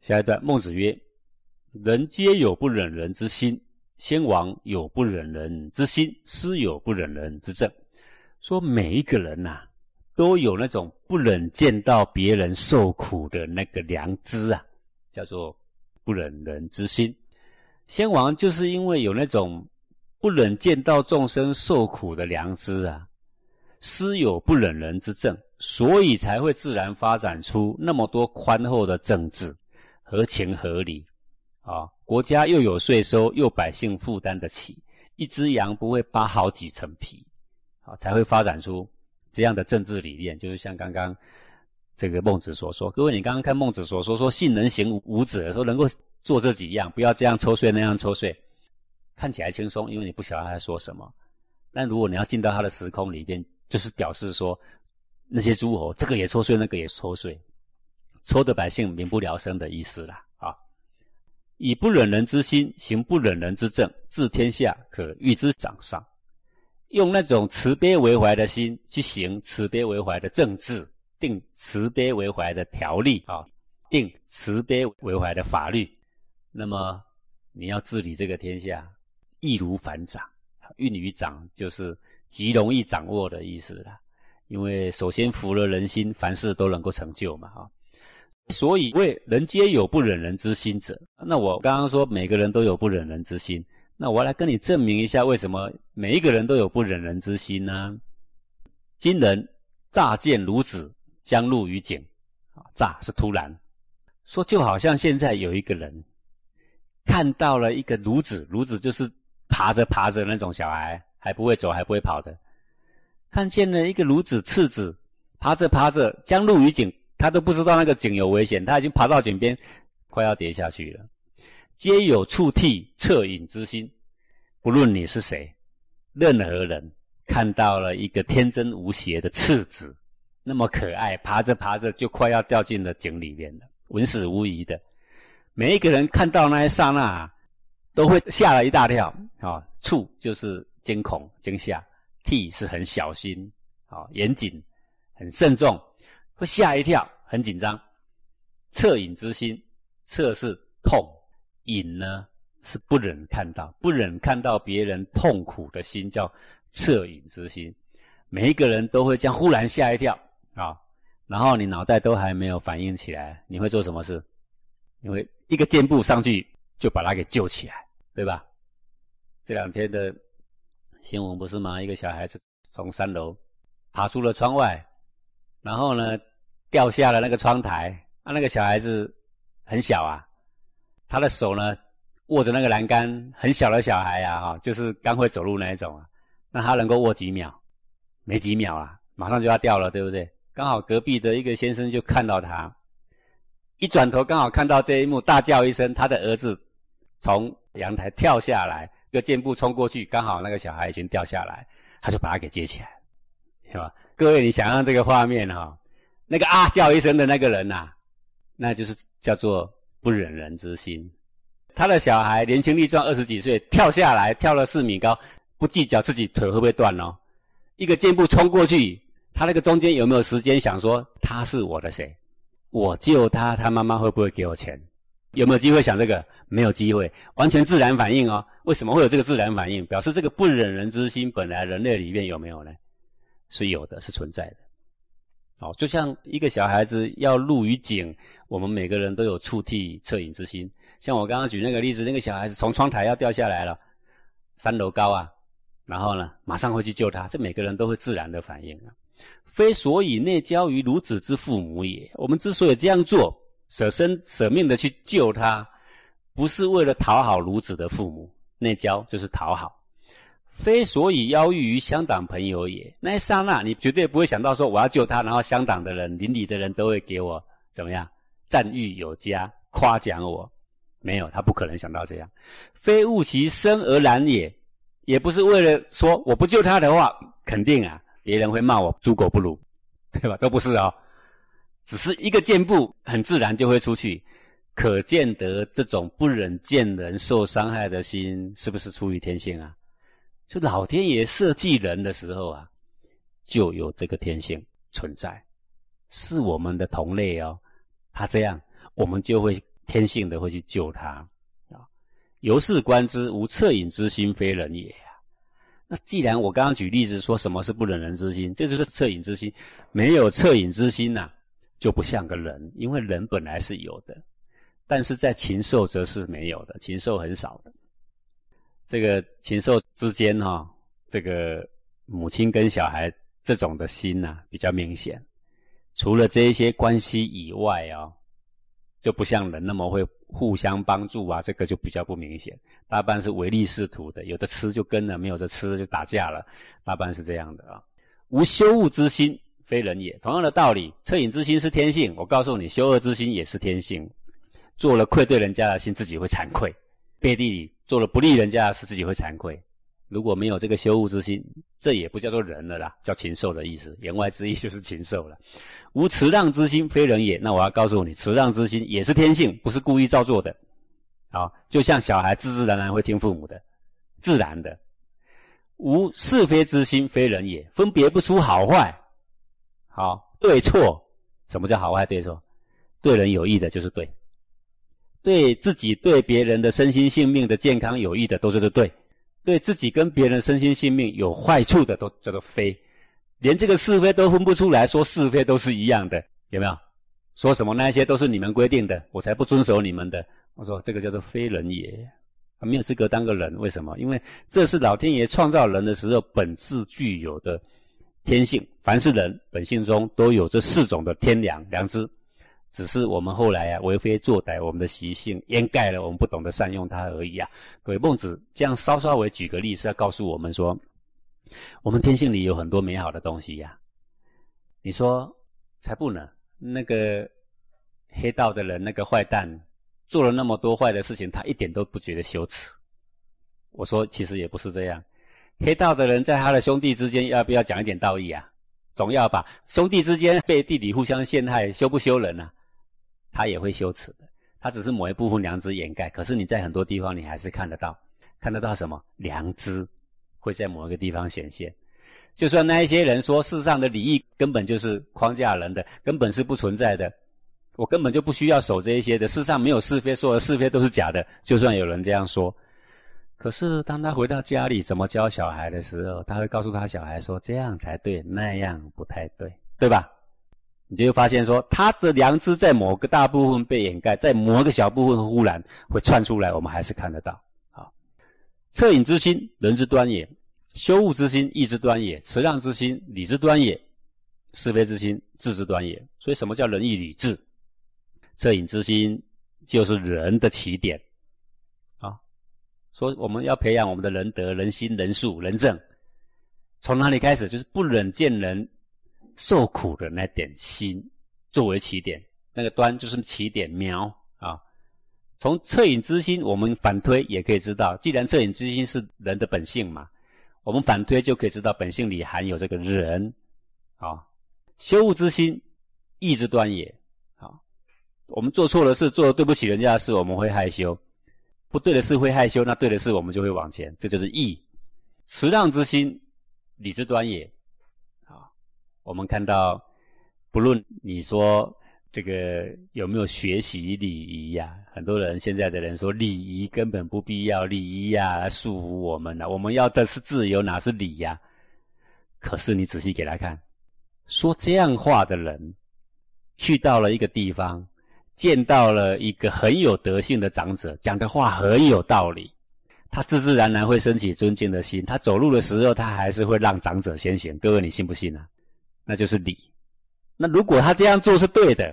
下一段，孟子曰：“人皆有不忍人之心，先王有不忍人之心，师有不忍人之政。”说每一个人呐，都有那种不忍见到别人受苦的那个良知啊，叫做不忍人之心。先王就是因为有那种不忍见到众生受苦的良知啊，师有不忍人之政，所以才会自然发展出那么多宽厚的政治。合情合理，啊，国家又有税收，又百姓负担得起，一只羊不会扒好几层皮，啊，才会发展出这样的政治理念。就是像刚刚这个孟子所说，各位，你刚刚看孟子所说，说信能行五子，说能够做这几样，不要这样抽税那样抽税，看起来轻松，因为你不晓得他在说什么。但如果你要进到他的时空里边，就是表示说那些诸侯这个也抽税，那个也抽税。抽的百姓民不聊生的意思啦，啊！以不忍人之心行不忍人之政，治天下可预之掌上。用那种慈悲为怀的心去行慈悲为怀的政治，定慈悲为怀的条例啊，定慈悲为怀的法律。那么你要治理这个天下，易如反掌。运于掌就是极容易掌握的意思啦。因为首先服了人心，凡事都能够成就嘛，啊！所以，为人皆有不忍人之心者。那我刚刚说每个人都有不忍人之心，那我来跟你证明一下，为什么每一个人都有不忍人之心呢？今人乍见孺子将入于井，啊，乍是突然，说就好像现在有一个人看到了一个孺子，孺子就是爬着爬着那种小孩，还不会走还不会跑的，看见了一个孺子赤子爬着爬着将入于井。他都不知道那个井有危险，他已经爬到井边，快要跌下去了。皆有触涕恻隐之心，不论你是谁，任何人看到了一个天真无邪的赤子，那么可爱，爬着爬着就快要掉进了井里面了，稳死无疑的。每一个人看到那一刹那，都会吓了一大跳啊！触就是惊恐惊吓，涕是很小心啊，严谨，很慎重。会吓一跳，很紧张。恻隐之心，恻是痛，隐呢是不忍看到，不忍看到别人痛苦的心叫恻隐之心。每一个人都会这样忽然吓一跳啊，然后你脑袋都还没有反应起来，你会做什么事？你会一个箭步上去就把他给救起来，对吧？这两天的新闻不是吗？一个小孩子从三楼爬出了窗外，然后呢？掉下了那个窗台，啊，那个小孩子很小啊，他的手呢握着那个栏杆，很小的小孩呀，哈，就是刚会走路那一种啊，那他能够握几秒？没几秒啊，马上就要掉了，对不对？刚好隔壁的一个先生就看到他，一转头刚好看到这一幕，大叫一声，他的儿子从阳台跳下来，一个箭步冲过去，刚好那个小孩已经掉下来，他就把他给接起来，是吧？各位，你想象这个画面哈？那个啊叫一声的那个人呐，那就是叫做不忍人之心。他的小孩年轻力壮，二十几岁，跳下来跳了四米高，不计较自己腿会不会断哦，一个箭步冲过去，他那个中间有没有时间想说他是我的谁？我救他，他妈妈会不会给我钱？有没有机会想这个？没有机会，完全自然反应哦。为什么会有这个自然反应？表示这个不忍人之心本来人类里面有没有呢？是有的，是存在的。好，就像一个小孩子要入于井，我们每个人都有触涕恻隐之心。像我刚刚举那个例子，那个小孩子从窗台要掉下来了，三楼高啊，然后呢，马上会去救他，这每个人都会自然的反应啊。非所以内交于孺子之父母也。我们之所以这样做，舍身舍命的去救他，不是为了讨好孺子的父母，内交就是讨好。非所以邀遇于乡党朋友也。那一刹那，你绝对不会想到说我要救他，然后乡党的人、邻里的人都会给我怎么样赞誉有加、夸奖我。没有，他不可能想到这样。非误其生而然也，也不是为了说我不救他的话，肯定啊，别人会骂我猪狗不如，对吧？都不是哦，只是一个箭步，很自然就会出去。可见得这种不忍见人受伤害的心，是不是出于天性啊？就老天爷设计人的时候啊，就有这个天性存在，是我们的同类哦。他这样，我们就会天性的会去救他啊。由是观之，无恻隐之心，非人也。那既然我刚刚举例子说什么是不忍人之心，这就是恻隐之心。没有恻隐之心呐，就不像个人，因为人本来是有的，但是在禽兽则是没有的，禽兽很少的。这个禽兽之间哈，这个母亲跟小孩这种的心呐比较明显。除了这一些关系以外啊，就不像人那么会互相帮助啊，这个就比较不明显。大半是唯利是图的，有的吃就跟了，没有的吃就打架了，大半是这样的啊。无羞恶之心，非人也。同样的道理，恻隐之心是天性，我告诉你，羞恶之心也是天性。做了愧对人家的心，自己会惭愧；背地里做了不利人家的事，自己会惭愧。如果没有这个羞恶之心，这也不叫做人了啦，叫禽兽的意思。言外之意就是禽兽了。无慈让之心，非人也。那我要告诉你，慈让之心也是天性，不是故意造作的。好，就像小孩自自然然会听父母的，自然的。无是非之心，非人也。分别不出好坏，好对错。什么叫好坏对错？对人有益的就是对，对自己对别人的身心性命的健康有益的都叫做对。对自己跟别人身心性命有坏处的，都叫做非，连这个是非都分不出来，说是非都是一样的，有没有？说什么那些都是你们规定的，我才不遵守你们的。我说这个叫做非人也，他没有资格当个人。为什么？因为这是老天爷创造人的时候本质具有的天性，凡是人本性中都有这四种的天良良知。只是我们后来啊为非作歹，我们的习性掩盖了我们不懂得善用它而已啊。鬼孟子这样稍稍微举个例，子要告诉我们说，我们天性里有很多美好的东西呀。你说才不呢？那个黑道的人，那个坏蛋做了那么多坏的事情，他一点都不觉得羞耻。我说其实也不是这样，黑道的人在他的兄弟之间要不要讲一点道义啊？总要吧，兄弟之间被弟弟互相陷害，羞不羞人啊？他也会羞耻的，他只是某一部分良知掩盖。可是你在很多地方，你还是看得到，看得到什么良知会在某一个地方显现。就算那一些人说世上的礼义根本就是框架人的，根本是不存在的，我根本就不需要守这一些的。世上没有是非，所有的是非都是假的。就算有人这样说，可是当他回到家里怎么教小孩的时候，他会告诉他小孩说：“这样才对，那样不太对，对吧？”你就会发现说，他的良知在某个大部分被掩盖，在某一个小部分忽然会窜出来，我们还是看得到。啊，恻隐之心，人之端也；羞恶之心，义之端也；慈让之心，礼之端也；是非之心，智之端也。所以，什么叫仁义礼智？恻隐之心就是人的起点。啊，说我们要培养我们的仁德、仁心、仁术、仁政，从哪里开始？就是不忍见人。受苦的那点心作为起点，那个端就是起点苗啊。从恻隐之心，我们反推也可以知道，既然恻隐之心是人的本性嘛，我们反推就可以知道本性里含有这个人啊。羞恶之心，义之端也。啊，我们做错了事，做对不起人家的事，我们会害羞；不对的事会害羞，那对的事我们就会往前，这就是义。慈让之心，礼之端也。我们看到，不论你说这个有没有学习礼仪呀，很多人现在的人说礼仪根本不必要，礼仪呀来束缚我们了。我们要的是自由，哪是礼呀？可是你仔细给他看，说这样话的人，去到了一个地方，见到了一个很有德性的长者，讲的话很有道理，他自自然然会升起尊敬的心。他走路的时候，他还是会让长者先行。各位，你信不信啊？那就是礼。那如果他这样做是对的，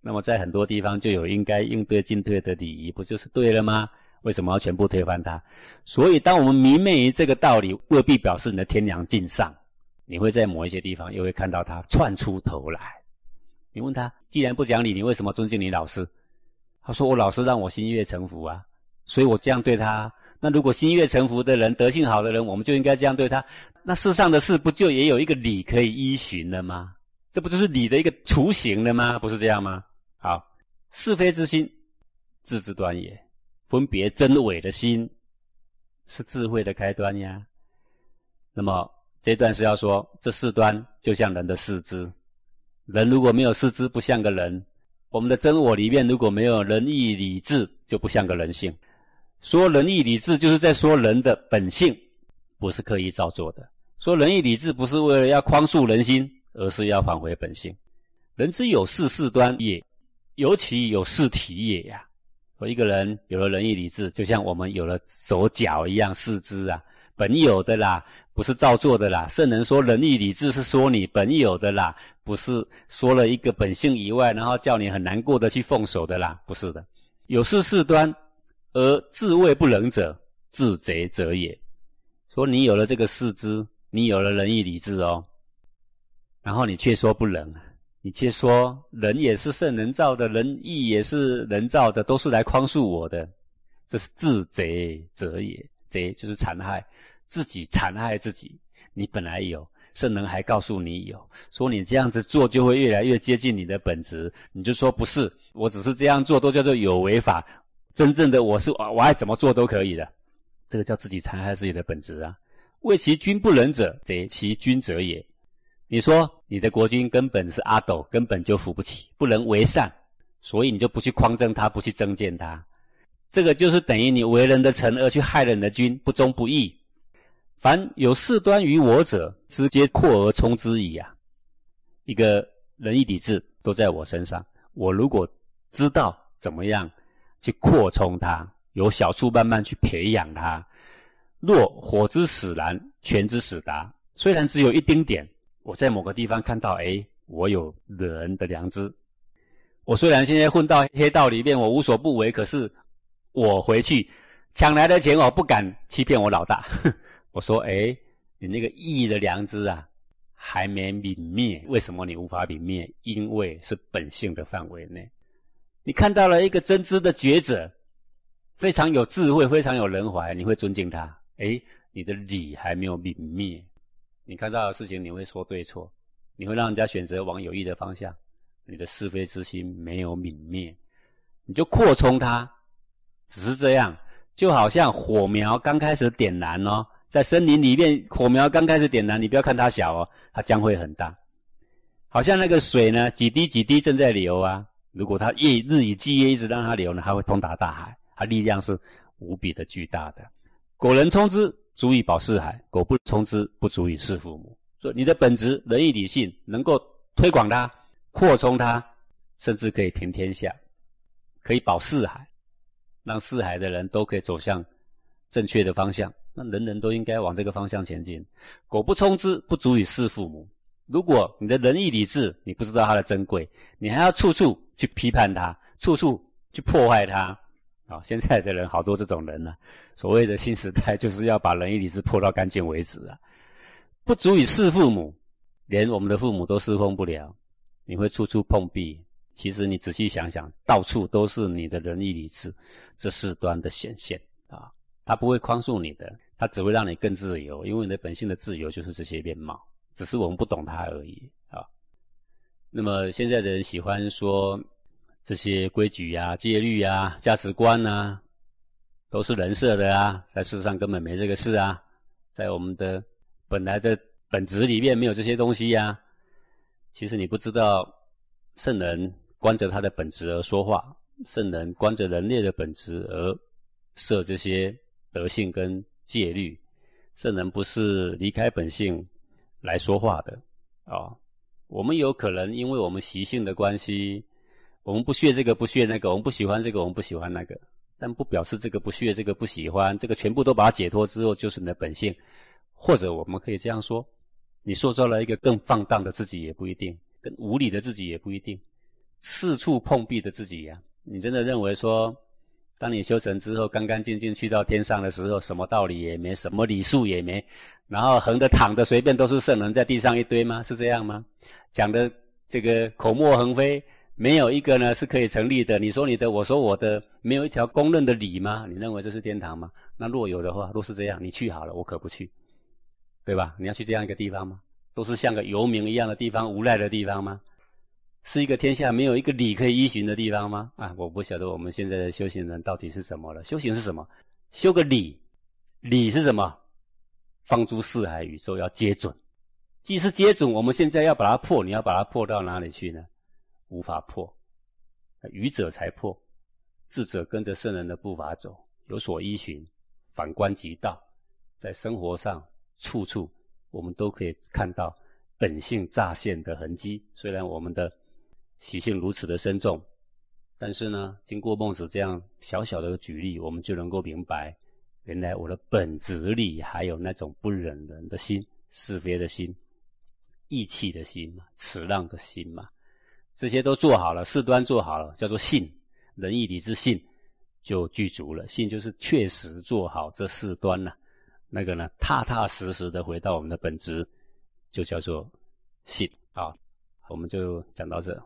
那么在很多地方就有应该应对进退的礼仪，不就是对了吗？为什么要全部推翻它？所以，当我们迷昧于这个道理，未必表示你的天良尽上。你会在某一些地方又会看到他窜出头来。你问他，既然不讲理，你为什么尊敬你老师？他说：“我老师让我心悦诚服啊，所以我这样对他。”那如果心悦诚服的人、德性好的人，我们就应该这样对他。那世上的事不就也有一个理可以依循了吗？这不就是理的一个雏形了吗？不是这样吗？好，是非之心，智之端也。分别真伪的心，是智慧的开端呀。那么这段是要说，这四端就像人的四肢。人如果没有四肢，不像个人；我们的真我里面如果没有仁义礼智，就不像个人性。说仁义礼智，就是在说人的本性，不是刻意造作的。说仁义礼智，不是为了要匡束人心，而是要返回本性。人之有事事端也，尤其有事体也呀。说一个人有了仁义礼智，就像我们有了手脚一样，四肢啊，本有的啦，不是造作的啦。圣人说仁义礼智是说你本有的啦，不是说了一个本性以外，然后叫你很难过的去奉守的啦，不是的。有事事端。而自谓不仁者，自贼者也。说你有了这个四肢，你有了仁义礼智哦，然后你却说不仁，你却说仁也是圣人造的，仁义也是人造的，都是来匡束我的，这是自贼者也。贼就是残害自己，残害自己。你本来有，圣人还告诉你有，说你这样子做就会越来越接近你的本质，你就说不是，我只是这样做，都叫做有违法。真正的我是我爱怎么做都可以的，这个叫自己残害自己的本质啊！为其君不仁者，贼其君者也。你说你的国君根本是阿斗，根本就扶不起，不能为善，所以你就不去匡正他，不去增建他。这个就是等于你为人的臣而去害人的君，不忠不义。凡有事端于我者，直接扩而充之矣啊！一个仁义礼智都在我身上，我如果知道怎么样。去扩充它，由小处慢慢去培养它。若火之使然，权之使达。虽然只有一丁点，我在某个地方看到，哎，我有人的良知。我虽然现在混到黑道里面，我无所不为，可是我回去抢来的钱，我不敢欺骗我老大。我说，哎，你那个义的良知啊，还没泯灭。为什么你无法泯灭？因为是本性的范围内。你看到了一个真知的觉者，非常有智慧，非常有人怀，你会尊敬他。哎，你的理还没有泯灭，你看到的事情你会说对错，你会让人家选择往有益的方向。你的是非之心没有泯灭，你就扩充它，只是这样，就好像火苗刚开始点燃哦，在森林里面，火苗刚开始点燃，你不要看它小哦，它将会很大。好像那个水呢，几滴几滴正在流啊。如果他夜日以继夜一直让它流呢，它会通达大海，它力量是无比的巨大的。果能充之，足以保四海；果不充之，不足以事父母。所以你的本质仁义礼信，能够推广它、扩充它，甚至可以平天下，可以保四海，让四海的人都可以走向正确的方向。那人人都应该往这个方向前进。果不充之，不足以事父母。如果你的仁义礼智，你不知道它的珍贵，你还要处处去批判它，处处去破坏它，啊！现在的人好多这种人呢。所谓的新时代，就是要把仁义礼智破到干净为止啊！不足以侍父母，连我们的父母都侍奉不了，你会处处碰壁。其实你仔细想想，到处都是你的仁义礼智这四端的显现啊！他不会宽恕你的，他只会让你更自由，因为你的本性的自由就是这些面貌。只是我们不懂它而已啊。那么现在的人喜欢说这些规矩呀、戒律呀、价值观呐，都是人设的啊，在世上根本没这个事啊，在我们的本来的本质里面没有这些东西呀。其实你不知道，圣人观着他的本质而说话，圣人观着人类的本质而设这些德性跟戒律，圣人不是离开本性。来说话的啊，我们有可能因为我们习性的关系，我们不屑这个不屑那个，我们不喜欢这个我们不喜欢那个，但不表示这个不屑这个不喜欢这个全部都把它解脱之后就是你的本性，或者我们可以这样说，你塑造了一个更放荡的自己也不一定，更无理的自己也不一定，四处碰壁的自己呀，你真的认为说？当你修成之后，干干净净去到天上的时候，什么道理也没，什么礼数也没，然后横的躺的随便都是圣人，在地上一堆吗？是这样吗？讲的这个口沫横飞，没有一个呢是可以成立的。你说你的，我说我的，没有一条公认的理吗？你认为这是天堂吗？那若有的话，若是这样，你去好了，我可不去，对吧？你要去这样一个地方吗？都是像个游民一样的地方，无赖的地方吗？是一个天下没有一个理可以依循的地方吗？啊，我不晓得我们现在的修行人到底是怎么了。修行是什么？修个理，理是什么？放诸四海宇宙要接准，既是接准，我们现在要把它破，你要把它破到哪里去呢？无法破，愚者才破，智者跟着圣人的步伐走，有所依循，反观即道，在生活上处处我们都可以看到本性乍现的痕迹。虽然我们的习性如此的深重，但是呢，经过孟子这样小小的举例，我们就能够明白，原来我的本质里还有那种不忍人的心、是非的心、义气的心嘛、慈让的心嘛。这些都做好了，事端做好了，叫做信，仁义礼智信就具足了。信就是确实做好这四端了，那个呢，踏踏实实的回到我们的本质，就叫做信啊。我们就讲到这。